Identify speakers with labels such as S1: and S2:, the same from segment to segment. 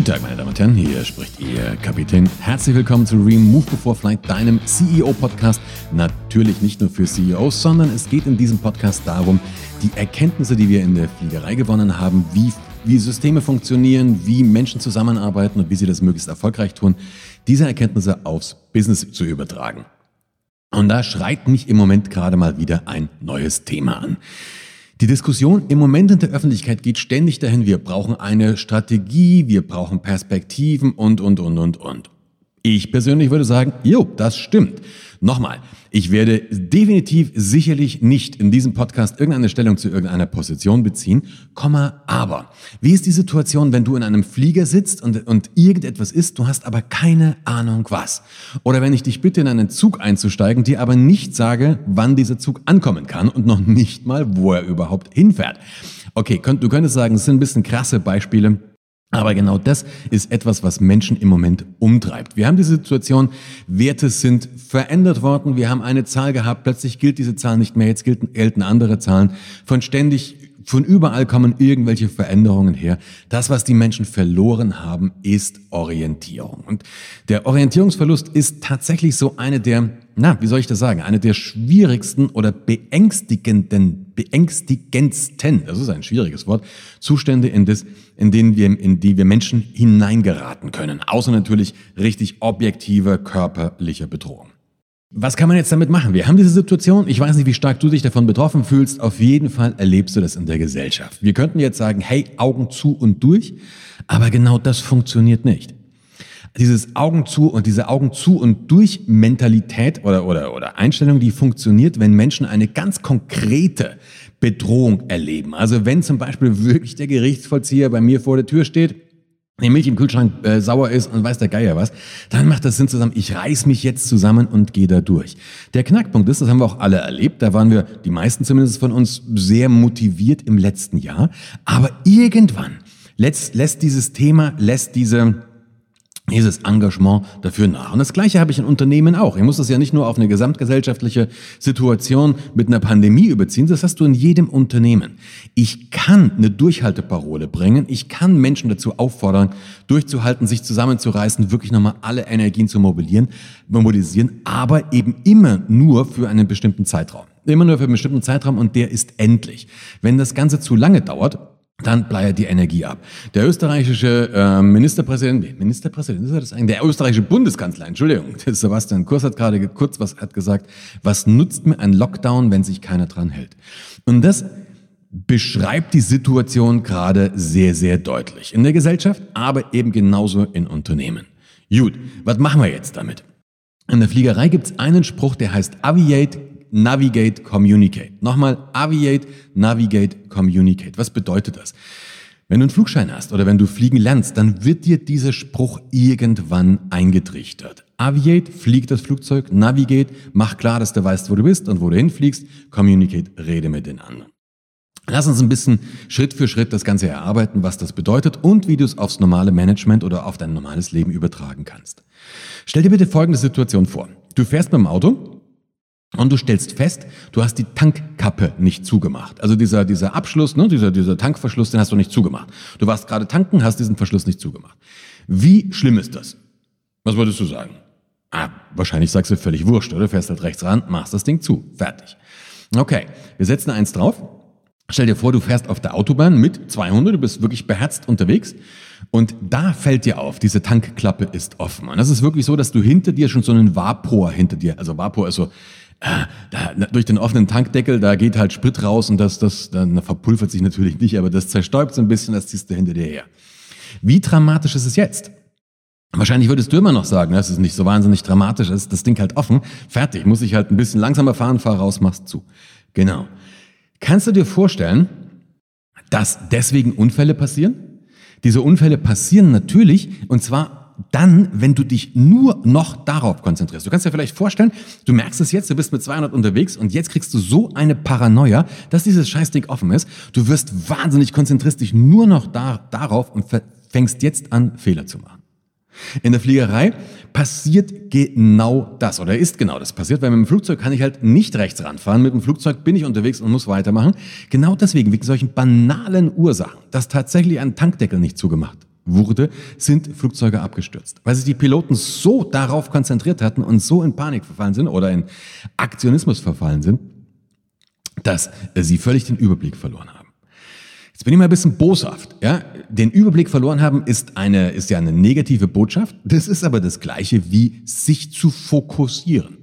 S1: Guten Tag, meine Damen und Herren, hier spricht Ihr Kapitän. Herzlich willkommen zu Remove Before Flight, deinem CEO-Podcast. Natürlich nicht nur für CEOs, sondern es geht in diesem Podcast darum, die Erkenntnisse, die wir in der Fliegerei gewonnen haben, wie, wie Systeme funktionieren, wie Menschen zusammenarbeiten und wie sie das möglichst erfolgreich tun, diese Erkenntnisse aufs Business zu übertragen. Und da schreit mich im Moment gerade mal wieder ein neues Thema an. Die Diskussion im Moment in der Öffentlichkeit geht ständig dahin, wir brauchen eine Strategie, wir brauchen Perspektiven und, und, und, und, und. Ich persönlich würde sagen, jo, das stimmt. Nochmal, ich werde definitiv sicherlich nicht in diesem Podcast irgendeine Stellung zu irgendeiner Position beziehen, Komma, aber wie ist die Situation, wenn du in einem Flieger sitzt und, und irgendetwas ist, du hast aber keine Ahnung was? Oder wenn ich dich bitte in einen Zug einzusteigen, dir aber nicht sage, wann dieser Zug ankommen kann und noch nicht mal, wo er überhaupt hinfährt. Okay, du könntest sagen, es sind ein bisschen krasse Beispiele, aber genau das ist etwas, was Menschen im Moment umtreibt. Wir haben die Situation, Werte sind verändert worden. Wir haben eine Zahl gehabt, plötzlich gilt diese Zahl nicht mehr, jetzt gelten, gelten andere Zahlen. Von ständig, von überall kommen irgendwelche Veränderungen her. Das, was die Menschen verloren haben, ist Orientierung. Und der Orientierungsverlust ist tatsächlich so eine der na, wie soll ich das sagen, eine der schwierigsten oder beängstigenden, beängstigendsten, das ist ein schwieriges Wort, Zustände, in, das, in denen wir, in die wir Menschen hineingeraten können. Außer natürlich richtig objektiver körperlicher Bedrohung. Was kann man jetzt damit machen? Wir haben diese Situation. Ich weiß nicht, wie stark du dich davon betroffen fühlst. Auf jeden Fall erlebst du das in der Gesellschaft. Wir könnten jetzt sagen, hey, Augen zu und durch. Aber genau das funktioniert nicht dieses Augen zu und diese Augen zu und durch Mentalität oder, oder, oder Einstellung, die funktioniert, wenn Menschen eine ganz konkrete Bedrohung erleben. Also wenn zum Beispiel wirklich der Gerichtsvollzieher bei mir vor der Tür steht, die Milch im Kühlschrank äh, sauer ist und weiß der Geier was, dann macht das Sinn zusammen, ich reiß mich jetzt zusammen und gehe da durch. Der Knackpunkt ist, das haben wir auch alle erlebt, da waren wir, die meisten zumindest von uns, sehr motiviert im letzten Jahr, aber irgendwann lässt, lässt dieses Thema, lässt diese dieses Engagement dafür nach. Und das Gleiche habe ich in Unternehmen auch. Ich muss das ja nicht nur auf eine gesamtgesellschaftliche Situation mit einer Pandemie überziehen, das hast du in jedem Unternehmen. Ich kann eine Durchhalteparole bringen, ich kann Menschen dazu auffordern, durchzuhalten, sich zusammenzureißen, wirklich nochmal alle Energien zu mobilisieren, mobilisieren, aber eben immer nur für einen bestimmten Zeitraum. Immer nur für einen bestimmten Zeitraum und der ist endlich. Wenn das Ganze zu lange dauert, dann bleibt die Energie ab. Der österreichische äh, Ministerpräsident, Ministerpräsident ist das eigentlich? Der österreichische Bundeskanzler, Entschuldigung, Sebastian Kurz hat gerade kurz was hat gesagt, was nutzt mir ein Lockdown, wenn sich keiner dran hält? Und das beschreibt die Situation gerade sehr, sehr deutlich. In der Gesellschaft, aber eben genauso in Unternehmen. Gut, was machen wir jetzt damit? In der Fliegerei gibt es einen Spruch, der heißt Aviate, Navigate, Communicate. Nochmal, Aviate, Navigate, Communicate. Was bedeutet das? Wenn du einen Flugschein hast oder wenn du fliegen lernst, dann wird dir dieser Spruch irgendwann eingetrichtert. Aviate, flieg das Flugzeug. Navigate, mach klar, dass du weißt, wo du bist und wo du hinfliegst. Communicate, rede mit den anderen. Lass uns ein bisschen Schritt für Schritt das Ganze erarbeiten, was das bedeutet und wie du es aufs normale Management oder auf dein normales Leben übertragen kannst. Stell dir bitte folgende Situation vor. Du fährst mit dem Auto und du stellst fest, du hast die Tankkappe nicht zugemacht. Also dieser, dieser Abschluss, ne, dieser, dieser Tankverschluss, den hast du nicht zugemacht. Du warst gerade tanken, hast diesen Verschluss nicht zugemacht. Wie schlimm ist das? Was würdest du sagen? Ah, wahrscheinlich sagst du völlig wurscht, oder? Fährst halt rechts ran, machst das Ding zu. Fertig. Okay, wir setzen eins drauf. Stell dir vor, du fährst auf der Autobahn mit 200, du bist wirklich beherzt unterwegs und da fällt dir auf, diese Tankklappe ist offen. Und das ist wirklich so, dass du hinter dir schon so einen Vapor hinter dir, also Vapor ist so da, durch den offenen Tankdeckel, da geht halt Sprit raus und das, das dann verpulvert sich natürlich nicht, aber das zerstäubt so ein bisschen, das ziehst du hinter dir her. Wie dramatisch ist es jetzt? Wahrscheinlich würdest du immer noch sagen, das ist nicht so wahnsinnig dramatisch, ist das Ding halt offen, fertig, muss ich halt ein bisschen langsamer fahren, fahr raus, machst zu. Genau. Kannst du dir vorstellen, dass deswegen Unfälle passieren? Diese Unfälle passieren natürlich, und zwar dann, wenn du dich nur noch darauf konzentrierst. Du kannst dir vielleicht vorstellen, du merkst es jetzt, du bist mit 200 unterwegs und jetzt kriegst du so eine Paranoia, dass dieses Scheißding offen ist. Du wirst wahnsinnig konzentrierst dich nur noch da, darauf und fängst jetzt an, Fehler zu machen. In der Fliegerei passiert genau das oder ist genau das passiert, weil mit dem Flugzeug kann ich halt nicht rechts ranfahren. Mit dem Flugzeug bin ich unterwegs und muss weitermachen. Genau deswegen, wegen solchen banalen Ursachen, dass tatsächlich ein Tankdeckel nicht zugemacht wurde, sind Flugzeuge abgestürzt, weil sich die Piloten so darauf konzentriert hatten und so in Panik verfallen sind oder in Aktionismus verfallen sind, dass sie völlig den Überblick verloren haben. Jetzt bin ich mal ein bisschen boshaft. Ja? Den Überblick verloren haben ist, eine, ist ja eine negative Botschaft. Das ist aber das Gleiche wie sich zu fokussieren.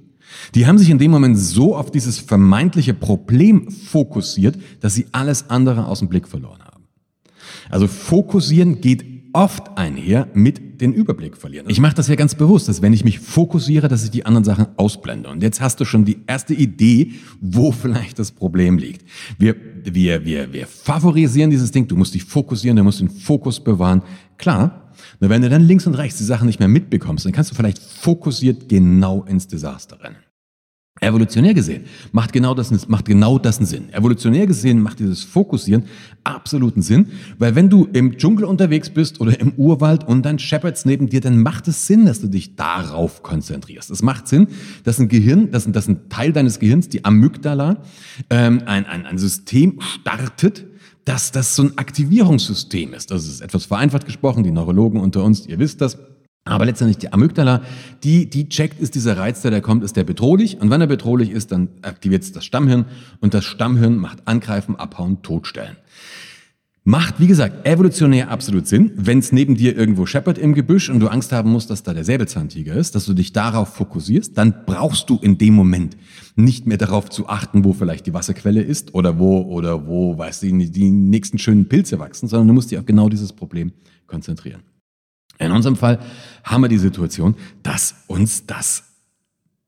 S1: Die haben sich in dem Moment so auf dieses vermeintliche Problem fokussiert, dass sie alles andere aus dem Blick verloren haben. Also fokussieren geht oft einher mit den Überblick verlieren. Ich mache das ja ganz bewusst, dass wenn ich mich fokussiere, dass ich die anderen Sachen ausblende. Und jetzt hast du schon die erste Idee, wo vielleicht das Problem liegt. Wir, wir, wir, wir favorisieren dieses Ding. Du musst dich fokussieren, du musst den Fokus bewahren. Klar, nur wenn du dann links und rechts die Sachen nicht mehr mitbekommst, dann kannst du vielleicht fokussiert genau ins Desaster rennen. Evolutionär gesehen macht genau das, macht genau das einen Sinn. Evolutionär gesehen macht dieses Fokussieren absoluten Sinn, weil wenn du im Dschungel unterwegs bist oder im Urwald und dann Shepherds neben dir, dann macht es Sinn, dass du dich darauf konzentrierst. Es macht Sinn, dass ein Gehirn, dass, dass ein Teil deines Gehirns, die Amygdala, ähm, ein, ein, ein System startet, dass das so ein Aktivierungssystem ist. Das ist etwas vereinfacht gesprochen, die Neurologen unter uns, ihr wisst das aber letztendlich die Amygdala, die, die checkt, ist dieser Reiz, der da kommt, ist der bedrohlich? Und wenn er bedrohlich ist, dann aktiviert es das Stammhirn und das Stammhirn macht Angreifen, Abhauen, Totstellen. Macht, wie gesagt, evolutionär absolut Sinn, wenn es neben dir irgendwo scheppert im Gebüsch und du Angst haben musst, dass da der Säbelzahntiger ist, dass du dich darauf fokussierst, dann brauchst du in dem Moment nicht mehr darauf zu achten, wo vielleicht die Wasserquelle ist oder wo, oder wo, weißt du, die, nächsten schönen Pilze wachsen, sondern du musst dich auf genau dieses Problem konzentrieren. In unserem Fall haben wir die Situation, dass uns das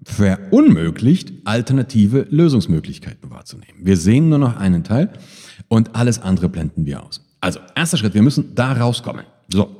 S1: verunmöglicht, alternative Lösungsmöglichkeiten wahrzunehmen. Wir sehen nur noch einen Teil und alles andere blenden wir aus. Also, erster Schritt, wir müssen da rauskommen. So.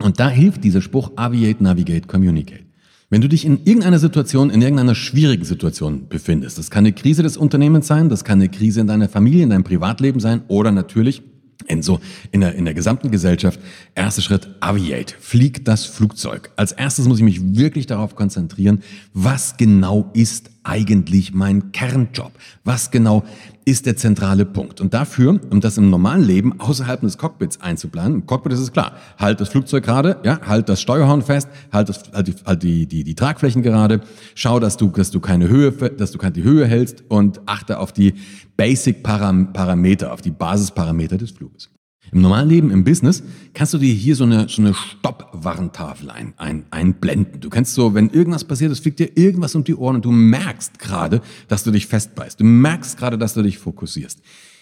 S1: Und da hilft dieser Spruch Aviate, Navigate, Communicate. Wenn du dich in irgendeiner Situation, in irgendeiner schwierigen Situation befindest, das kann eine Krise des Unternehmens sein, das kann eine Krise in deiner Familie, in deinem Privatleben sein oder natürlich in so in der, in der gesamten Gesellschaft. Erster Schritt, Aviate, flieg das Flugzeug. Als erstes muss ich mich wirklich darauf konzentrieren, was genau ist eigentlich mein Kernjob? Was genau ist der zentrale Punkt? Und dafür, um das im normalen Leben außerhalb des Cockpits einzuplanen, im Cockpit ist es klar, halt das Flugzeug gerade, ja, halt das Steuerhorn fest, halt, das, halt, die, halt die, die, die Tragflächen gerade, schau, dass du, dass du keine Höhe, dass du keine Höhe hältst und achte auf die Basic Parameter, auf die Basisparameter des Fluges. Im normalen Leben, im Business, kannst du dir hier so eine, so eine Stopp-Warntafel ein, ein, einblenden. Du kannst so, wenn irgendwas passiert, es fliegt dir irgendwas um die Ohren und du merkst gerade, dass du dich festbeißt. Du merkst gerade, dass du dich fokussierst.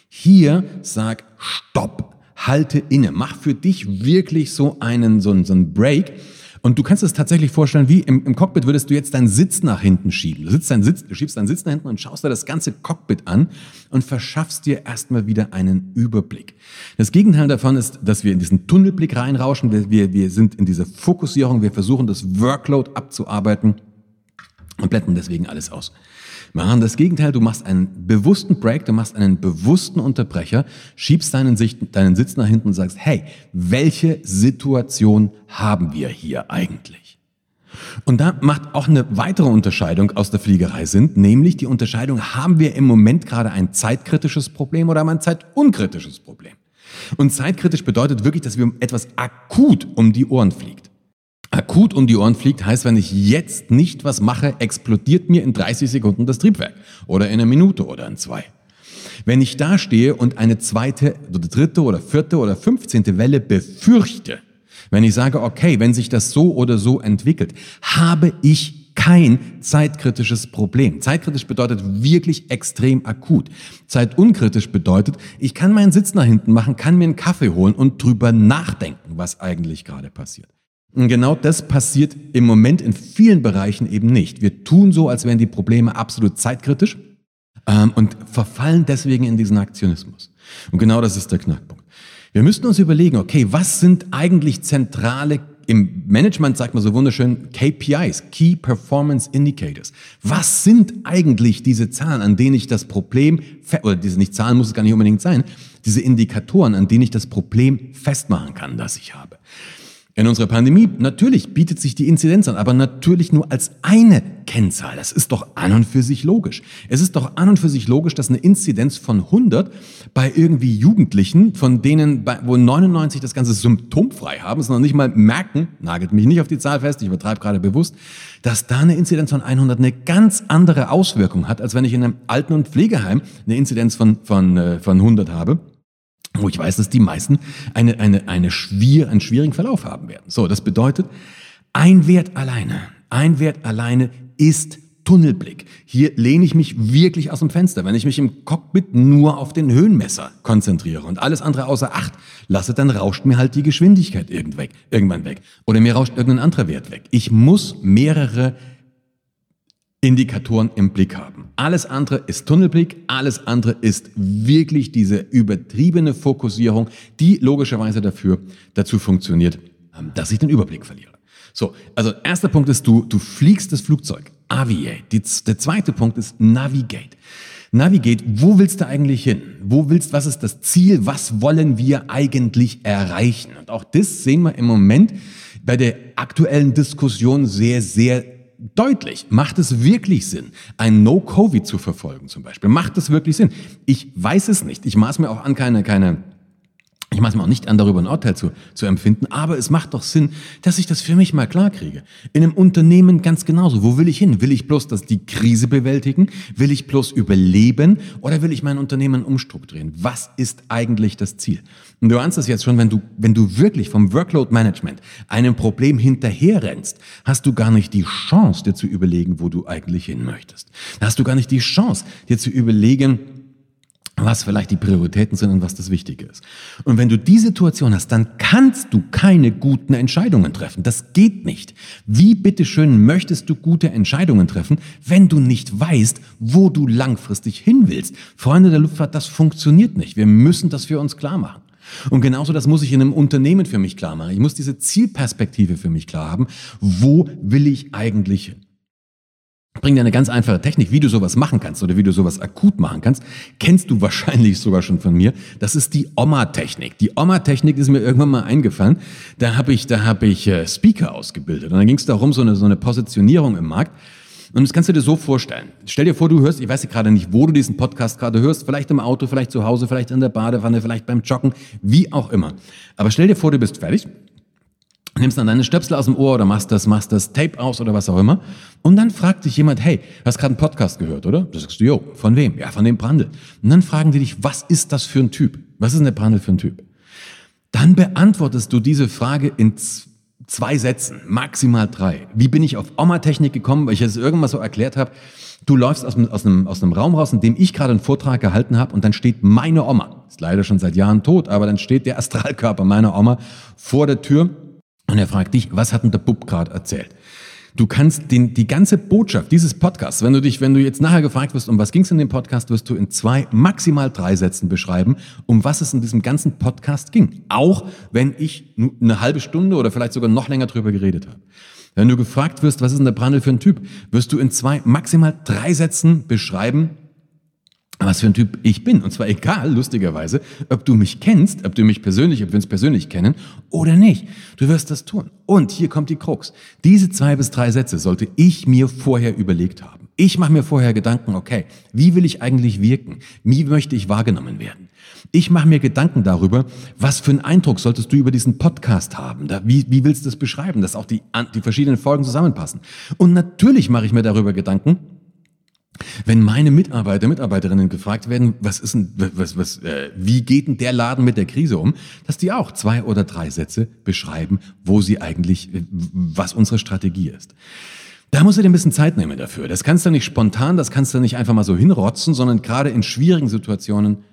S1: Hier sag Stopp, halte inne, mach für dich wirklich so einen, so einen, so einen Break und du kannst es tatsächlich vorstellen, wie im, im, Cockpit würdest du jetzt deinen Sitz nach hinten schieben. Du, sitzt deinen Sitz, du schiebst deinen Sitz nach hinten und schaust dir das ganze Cockpit an und verschaffst dir erstmal wieder einen Überblick. Das Gegenteil davon ist, dass wir in diesen Tunnelblick reinrauschen. Wir, wir, sind in dieser Fokussierung. Wir versuchen, das Workload abzuarbeiten und blenden deswegen alles aus machen das Gegenteil, du machst einen bewussten Break, du machst einen bewussten Unterbrecher, schiebst deinen, Sicht, deinen Sitz nach hinten und sagst, hey, welche Situation haben wir hier eigentlich? Und da macht auch eine weitere Unterscheidung aus der Fliegerei Sinn, nämlich die Unterscheidung, haben wir im Moment gerade ein zeitkritisches Problem oder haben wir ein zeitunkritisches Problem? Und zeitkritisch bedeutet wirklich, dass wir etwas akut um die Ohren fliegt akut um die Ohren fliegt, heißt, wenn ich jetzt nicht was mache, explodiert mir in 30 Sekunden das Triebwerk oder in einer Minute oder in zwei. Wenn ich da stehe und eine zweite oder dritte oder vierte oder fünfzehnte Welle befürchte, wenn ich sage, okay, wenn sich das so oder so entwickelt, habe ich kein zeitkritisches Problem. Zeitkritisch bedeutet wirklich extrem akut. Zeitunkritisch bedeutet, ich kann meinen Sitz nach hinten machen, kann mir einen Kaffee holen und drüber nachdenken, was eigentlich gerade passiert. Und genau das passiert im Moment in vielen Bereichen eben nicht. Wir tun so, als wären die Probleme absolut zeitkritisch ähm, und verfallen deswegen in diesen Aktionismus. Und genau das ist der Knackpunkt. Wir müssten uns überlegen, okay, was sind eigentlich zentrale im Management sagt man so wunderschön KPIs, Key Performance Indicators. Was sind eigentlich diese Zahlen, an denen ich das Problem, oder diese nicht Zahlen muss es gar nicht unbedingt sein, diese Indikatoren, an denen ich das Problem festmachen kann, das ich habe? In unserer Pandemie, natürlich bietet sich die Inzidenz an, aber natürlich nur als eine Kennzahl. Das ist doch an und für sich logisch. Es ist doch an und für sich logisch, dass eine Inzidenz von 100 bei irgendwie Jugendlichen, von denen, wo 99 das Ganze symptomfrei haben, noch nicht mal merken, nagelt mich nicht auf die Zahl fest, ich übertreibe gerade bewusst, dass da eine Inzidenz von 100 eine ganz andere Auswirkung hat, als wenn ich in einem Alten- und Pflegeheim eine Inzidenz von, von, äh, von 100 habe wo ich weiß, dass die meisten eine, eine, eine schwier, einen schwierigen Verlauf haben werden. So, das bedeutet, ein Wert alleine, ein Wert alleine ist Tunnelblick. Hier lehne ich mich wirklich aus dem Fenster. Wenn ich mich im Cockpit nur auf den Höhenmesser konzentriere und alles andere außer Acht lasse, dann rauscht mir halt die Geschwindigkeit irgendwann weg. Oder mir rauscht irgendein anderer Wert weg. Ich muss mehrere Indikatoren im Blick haben. Alles andere ist Tunnelblick, alles andere ist wirklich diese übertriebene Fokussierung, die logischerweise dafür, dazu funktioniert, ähm, dass ich den Überblick verliere. So, also erster Punkt ist, du, du fliegst das Flugzeug. Aviate. Die, der zweite Punkt ist Navigate. Navigate, wo willst du eigentlich hin? Wo willst, was ist das Ziel? Was wollen wir eigentlich erreichen? Und auch das sehen wir im Moment bei der aktuellen Diskussion sehr, sehr deutlich. Macht es wirklich Sinn, ein No-Covid zu verfolgen zum Beispiel? Macht es wirklich Sinn? Ich weiß es nicht. Ich maß mir auch an keine, keine mache es mir auch nicht an, darüber ein Urteil zu, zu empfinden, aber es macht doch Sinn, dass ich das für mich mal klar kriege. In einem Unternehmen ganz genauso. Wo will ich hin? Will ich bloß dass die Krise bewältigen? Will ich bloß überleben? Oder will ich mein Unternehmen umstrukturieren? Was ist eigentlich das Ziel? Und du ahnst das jetzt schon, wenn du, wenn du wirklich vom Workload Management einem Problem hinterherrennst, hast du gar nicht die Chance, dir zu überlegen, wo du eigentlich hin möchtest. Da hast du gar nicht die Chance, dir zu überlegen, was vielleicht die Prioritäten sind und was das Wichtige ist. Und wenn du die Situation hast, dann kannst du keine guten Entscheidungen treffen. Das geht nicht. Wie bitteschön möchtest du gute Entscheidungen treffen, wenn du nicht weißt, wo du langfristig hin willst? Freunde der Luftfahrt, das funktioniert nicht. Wir müssen das für uns klar machen. Und genauso das muss ich in einem Unternehmen für mich klar machen. Ich muss diese Zielperspektive für mich klar haben. Wo will ich eigentlich hin? Bringe dir eine ganz einfache Technik, wie du sowas machen kannst oder wie du sowas akut machen kannst. Kennst du wahrscheinlich sogar schon von mir. Das ist die Oma-Technik. Die Oma-Technik ist mir irgendwann mal eingefallen. Da habe ich, da habe ich äh, Speaker ausgebildet und dann ging es darum, so eine, so eine Positionierung im Markt. Und das kannst du dir so vorstellen. Stell dir vor, du hörst, ich weiß gerade nicht, wo du diesen Podcast gerade hörst, vielleicht im Auto, vielleicht zu Hause, vielleicht in der Badewanne, vielleicht beim Joggen, wie auch immer. Aber stell dir vor, du bist fertig nimmst dann deine Stöpsel aus dem Ohr oder machst das, machst das Tape aus oder was auch immer. Und dann fragt dich jemand, hey, hast gerade einen Podcast gehört, oder? Du sagst du, jo, von wem? Ja, von dem Brandl. Und dann fragen die dich, was ist das für ein Typ? Was ist denn der Brandl für ein Typ? Dann beantwortest du diese Frage in zwei Sätzen, maximal drei. Wie bin ich auf Oma-Technik gekommen, weil ich es irgendwann so erklärt habe? Du läufst aus, aus, einem, aus einem Raum raus, in dem ich gerade einen Vortrag gehalten habe und dann steht meine Oma, ist leider schon seit Jahren tot, aber dann steht der Astralkörper meiner Oma vor der Tür und er fragt dich, was hat denn der Bub gerade erzählt? Du kannst den, die ganze Botschaft dieses Podcasts, wenn du dich, wenn du jetzt nachher gefragt wirst, um was ging es in dem Podcast, wirst du in zwei, maximal drei Sätzen beschreiben, um was es in diesem ganzen Podcast ging. Auch wenn ich eine halbe Stunde oder vielleicht sogar noch länger drüber geredet habe. Wenn du gefragt wirst, was ist denn der Brandel für ein Typ, wirst du in zwei, maximal drei Sätzen beschreiben, was für ein Typ ich bin. Und zwar egal, lustigerweise, ob du mich kennst, ob du mich persönlich, ob wir uns persönlich kennen oder nicht. Du wirst das tun. Und hier kommt die Krux. Diese zwei bis drei Sätze sollte ich mir vorher überlegt haben. Ich mache mir vorher Gedanken, okay, wie will ich eigentlich wirken? Wie möchte ich wahrgenommen werden? Ich mache mir Gedanken darüber, was für einen Eindruck solltest du über diesen Podcast haben? Wie, wie willst du das beschreiben, dass auch die, die verschiedenen Folgen zusammenpassen? Und natürlich mache ich mir darüber Gedanken, wenn meine Mitarbeiter, Mitarbeiterinnen gefragt werden, was ist denn, was, was, äh, wie geht denn der Laden mit der Krise um, dass die auch zwei oder drei Sätze beschreiben, wo sie eigentlich, äh, was unsere Strategie ist. Da musst du dir ein bisschen Zeit nehmen dafür. Das kannst du nicht spontan, das kannst du nicht einfach mal so hinrotzen, sondern gerade in schwierigen Situationen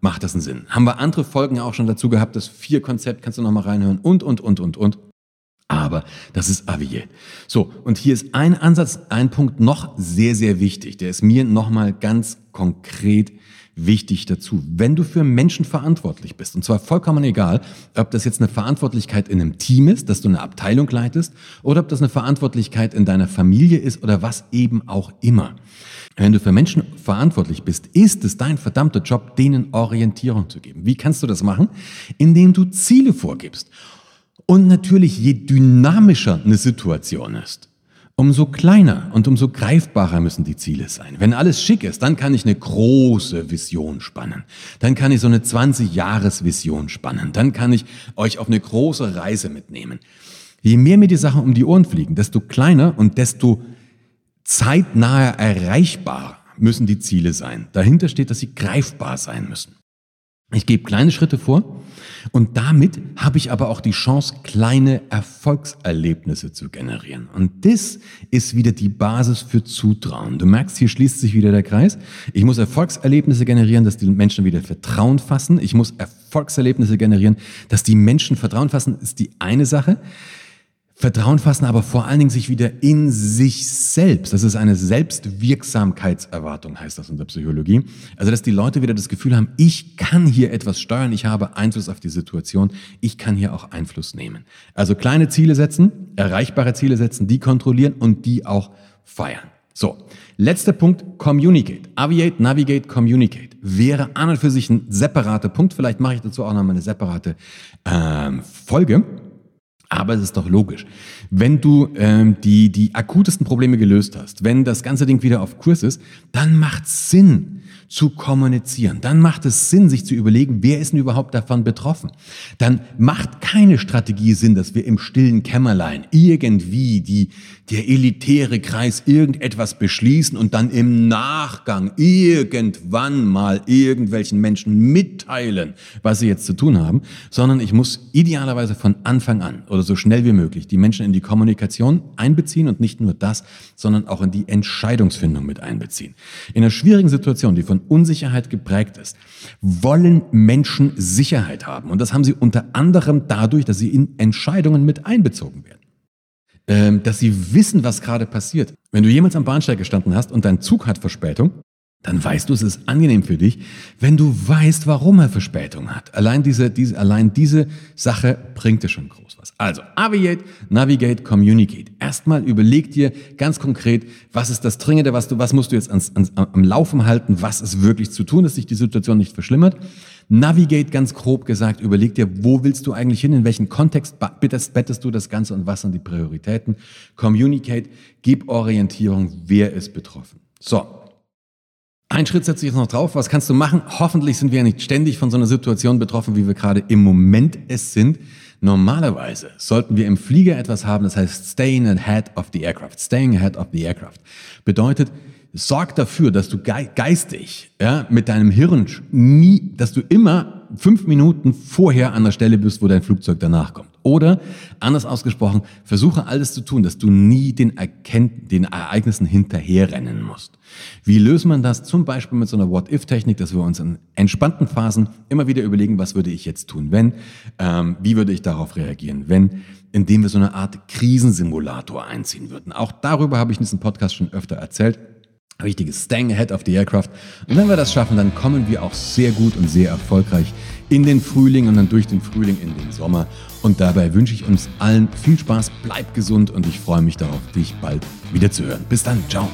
S1: macht das einen Sinn. Haben wir andere Folgen auch schon dazu gehabt, das Vier-Konzept kannst du noch mal reinhören und, und, und, und, und. Aber das ist Avier. So, und hier ist ein Ansatz, ein Punkt noch sehr, sehr wichtig. Der ist mir nochmal ganz konkret wichtig dazu. Wenn du für Menschen verantwortlich bist, und zwar vollkommen egal, ob das jetzt eine Verantwortlichkeit in einem Team ist, dass du eine Abteilung leitest, oder ob das eine Verantwortlichkeit in deiner Familie ist oder was eben auch immer. Wenn du für Menschen verantwortlich bist, ist es dein verdammter Job, denen Orientierung zu geben. Wie kannst du das machen? Indem du Ziele vorgibst. Und natürlich, je dynamischer eine Situation ist, umso kleiner und umso greifbarer müssen die Ziele sein. Wenn alles schick ist, dann kann ich eine große Vision spannen. Dann kann ich so eine 20-Jahres-Vision spannen. Dann kann ich euch auf eine große Reise mitnehmen. Je mehr mir die Sachen um die Ohren fliegen, desto kleiner und desto zeitnaher erreichbar müssen die Ziele sein. Dahinter steht, dass sie greifbar sein müssen. Ich gebe kleine Schritte vor und damit habe ich aber auch die Chance, kleine Erfolgserlebnisse zu generieren. Und das ist wieder die Basis für Zutrauen. Du merkst, hier schließt sich wieder der Kreis. Ich muss Erfolgserlebnisse generieren, dass die Menschen wieder Vertrauen fassen. Ich muss Erfolgserlebnisse generieren, dass die Menschen Vertrauen fassen, ist die eine Sache. Vertrauen fassen, aber vor allen Dingen sich wieder in sich selbst. Das ist eine Selbstwirksamkeitserwartung, heißt das in der Psychologie. Also, dass die Leute wieder das Gefühl haben, ich kann hier etwas steuern, ich habe Einfluss auf die Situation, ich kann hier auch Einfluss nehmen. Also kleine Ziele setzen, erreichbare Ziele setzen, die kontrollieren und die auch feiern. So, letzter Punkt, Communicate. Aviate, Navigate, Communicate. Wäre an und für sich ein separater Punkt. Vielleicht mache ich dazu auch noch mal eine separate ähm, Folge. Aber es ist doch logisch. Wenn du ähm, die, die akutesten Probleme gelöst hast, wenn das ganze Ding wieder auf Kurs ist, dann macht Sinn, zu kommunizieren. Dann macht es Sinn, sich zu überlegen, wer ist denn überhaupt davon betroffen. Dann macht keine Strategie Sinn, dass wir im stillen Kämmerlein irgendwie die, der elitäre Kreis irgendetwas beschließen und dann im Nachgang irgendwann mal irgendwelchen Menschen mitteilen, was sie jetzt zu tun haben, sondern ich muss idealerweise von Anfang an oder so schnell wie möglich die Menschen in die Kommunikation einbeziehen und nicht nur das, sondern auch in die Entscheidungsfindung mit einbeziehen. In einer schwierigen Situation, die von Unsicherheit geprägt ist, wollen Menschen Sicherheit haben. Und das haben sie unter anderem dadurch, dass sie in Entscheidungen mit einbezogen werden. Ähm, dass sie wissen, was gerade passiert. Wenn du jemals am Bahnsteig gestanden hast und dein Zug hat Verspätung, dann weißt du, es ist angenehm für dich, wenn du weißt, warum er Verspätung hat. Allein diese, diese, allein diese Sache bringt dir schon groß was. Also, Aviate, Navigate, Communicate. Erstmal überleg dir ganz konkret, was ist das Dringende, was du, was musst du jetzt ans, ans, am Laufen halten, was ist wirklich zu tun, dass sich die Situation nicht verschlimmert. Navigate ganz grob gesagt, überleg dir, wo willst du eigentlich hin, in welchen Kontext bettest du das Ganze und was sind die Prioritäten. Communicate, gib Orientierung, wer ist betroffen. So, ein Schritt setze ich jetzt noch drauf. Was kannst du machen? Hoffentlich sind wir ja nicht ständig von so einer Situation betroffen, wie wir gerade im Moment es sind. Normalerweise sollten wir im Flieger etwas haben, das heißt staying ahead of the aircraft. Staying ahead of the aircraft bedeutet, sorg dafür, dass du geistig ja, mit deinem Hirn nie, dass du immer fünf Minuten vorher an der Stelle bist, wo dein Flugzeug danach kommt. Oder, anders ausgesprochen, versuche alles zu tun, dass du nie den, Erkennt den Ereignissen hinterherrennen musst. Wie löst man das? Zum Beispiel mit so einer What-If-Technik, dass wir uns in entspannten Phasen immer wieder überlegen, was würde ich jetzt tun, wenn? Ähm, wie würde ich darauf reagieren, wenn? Indem wir so eine Art Krisensimulator einziehen würden. Auch darüber habe ich in diesem Podcast schon öfter erzählt richtiges Staying ahead of the aircraft. Und wenn wir das schaffen, dann kommen wir auch sehr gut und sehr erfolgreich in den Frühling und dann durch den Frühling in den Sommer. Und dabei wünsche ich uns allen viel Spaß, bleib gesund und ich freue mich darauf, dich bald wieder zu hören. Bis dann, ciao.